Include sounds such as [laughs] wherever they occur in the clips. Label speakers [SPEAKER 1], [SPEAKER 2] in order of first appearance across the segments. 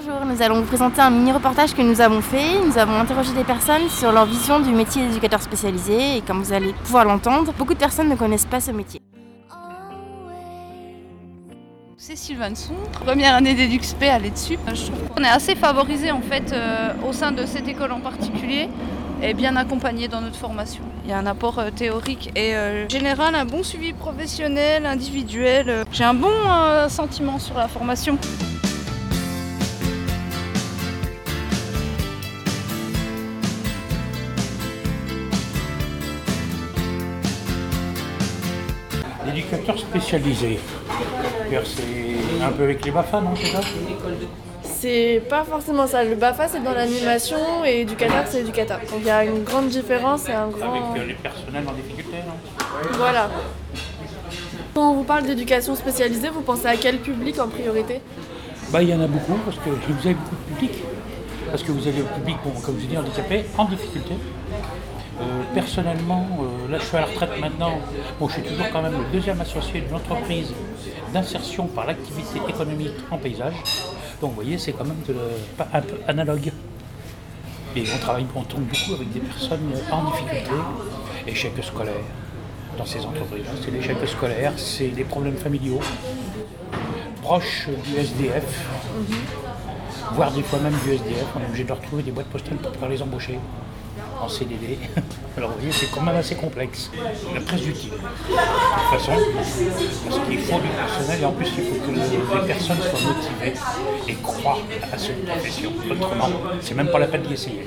[SPEAKER 1] Bonjour, nous allons vous présenter un mini-reportage que nous avons fait. Nous avons interrogé des personnes sur leur vision du métier d'éducateur spécialisé et comme vous allez pouvoir l'entendre, beaucoup de personnes ne connaissent pas ce métier.
[SPEAKER 2] C'est Sylvain Son, première année d'EduxP à dessus. Je trouve qu'on est assez favorisé en fait euh, au sein de cette école en particulier et bien accompagné dans notre formation. Il y a un apport euh, théorique et euh, général, un bon suivi professionnel, individuel. J'ai un bon sentiment sur la formation.
[SPEAKER 3] L'éducateur spécialisé. C'est un peu avec les BAFA, non c'est ça
[SPEAKER 4] C'est pas forcément ça. Le BAFA, c'est dans l'animation et éducateur, c'est éducateur. Donc il y a une grande différence et un grand.
[SPEAKER 3] Avec euh, les personnels en difficulté, non
[SPEAKER 4] Voilà. Quand on vous parle d'éducation spécialisée, vous pensez à quel public en priorité?
[SPEAKER 3] Bah, il y en a beaucoup, parce que vous avez beaucoup de public. Parce que vous avez le public, bon, comme je dis, handicapé, en difficulté. Euh, personnellement, euh, là je suis à la retraite maintenant. Bon, je suis toujours quand même le deuxième associé d'une entreprise d'insertion par l'activité économique en paysage. Donc vous voyez, c'est quand même de un peu analogue. Et on travaille, on tourne beaucoup avec des personnes en difficulté, échecs scolaires dans ces entreprises. C'est l'échec scolaire, c'est des problèmes familiaux, proches du SDF, voire des fois même du SDF. On est obligé de leur trouver des boîtes postales pour pouvoir les embaucher en CDD. [laughs] Alors vous voyez, c'est quand même assez complexe, mais très utile. De toute façon, parce qu'il faut du personnel et en plus il faut que les, personnes soient motivées et croient à cette profession. Autrement, c'est même pas la peine d'y essayer.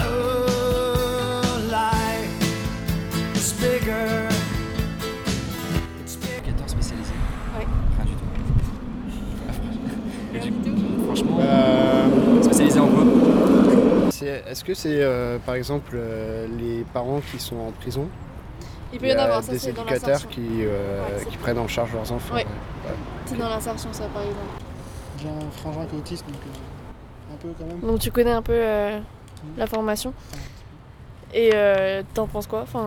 [SPEAKER 5] Oh, life is bigger.
[SPEAKER 6] éducateur spécialisé
[SPEAKER 4] Ouais.
[SPEAKER 6] Rien du tout. Franchement, spécialisé en quoi
[SPEAKER 7] C'est- Est-ce que c'est euh, par exemple euh, les parents qui sont en prison
[SPEAKER 4] Il peut y en avoir, ça
[SPEAKER 7] des
[SPEAKER 4] c'est dans
[SPEAKER 7] éducateurs qui, euh,
[SPEAKER 4] Ouais,
[SPEAKER 7] prennent en charge leurs enfants.
[SPEAKER 4] Ouais. C'est dans l'insertion ça par exemple.
[SPEAKER 8] J'ai un frangin qui est autiste, donc euh, un peu quand même.
[SPEAKER 4] Donc tu connais un peu euh, la formation. Et euh, t'en penses quoi? Enfin,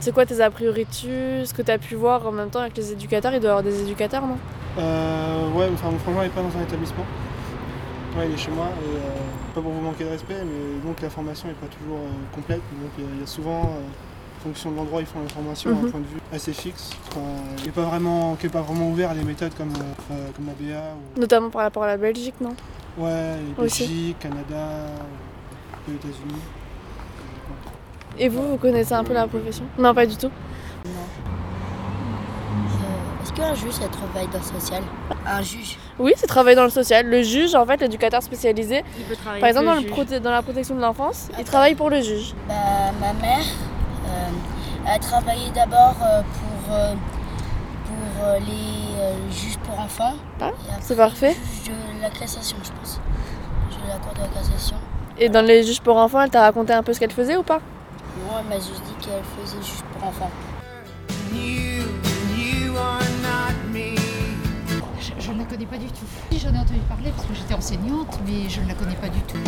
[SPEAKER 4] C'est quoi tes a priori dessus Ce que t'as pu voir en même temps avec les éducateurs? Il doit y avoir des éducateurs, non?
[SPEAKER 8] Euh, ouais, enfin mon frangin n'est pas dans un établissement. Il est chez moi, et euh, pas pour vous manquer de respect, mais donc la formation n'est pas toujours euh, complète. Donc il y a- il y, a souvent, euh, en fonction de l'endroit, ils font la formation à
[SPEAKER 4] Mhm.
[SPEAKER 8] un point de vue assez fixe, qui n'est pas, vraiment- qui est pas vraiment ouvert à des méthodes comme, comme la BA, ou,
[SPEAKER 4] Notamment par rapport à la Belgique, non?
[SPEAKER 8] Ouais, les
[SPEAKER 4] Aussi.
[SPEAKER 8] Belgique, Canada, les États-Unis.
[SPEAKER 4] Et vous, vous connaissez un peu la profession? Non, pas du tout.
[SPEAKER 9] Euh, Est-ce qu'un juge, ça travaille dans le social? Un juge?
[SPEAKER 4] Oui, c'est travailler dans le social. Le juge, en fait, l'éducateur spécialisé,
[SPEAKER 9] Il peut travailler
[SPEAKER 4] par exemple dans, le proté- dans la protection de l'enfance, il travaille pour le juge.
[SPEAKER 9] bah, Ma mère euh, a travaillé d'abord euh, pour, euh, pour euh, les euh, juges pour enfants.
[SPEAKER 4] Ah,
[SPEAKER 9] Et après,
[SPEAKER 4] c'est parfait.
[SPEAKER 9] Juge de la cassation, je pense. Juge de la cour de la cassation.
[SPEAKER 4] Et dans les juges pour enfants, elle t'a raconté un peu ce qu'elle faisait ou pas?
[SPEAKER 9] Moi, elle m'a juste dit qu'elle faisait juge pour enfants.
[SPEAKER 5] You, you are not me.
[SPEAKER 10] Je, ne la connais pas du tout. J'en ai entendu parler parce que j'étais enseignante, mais je ne la connais pas du tout.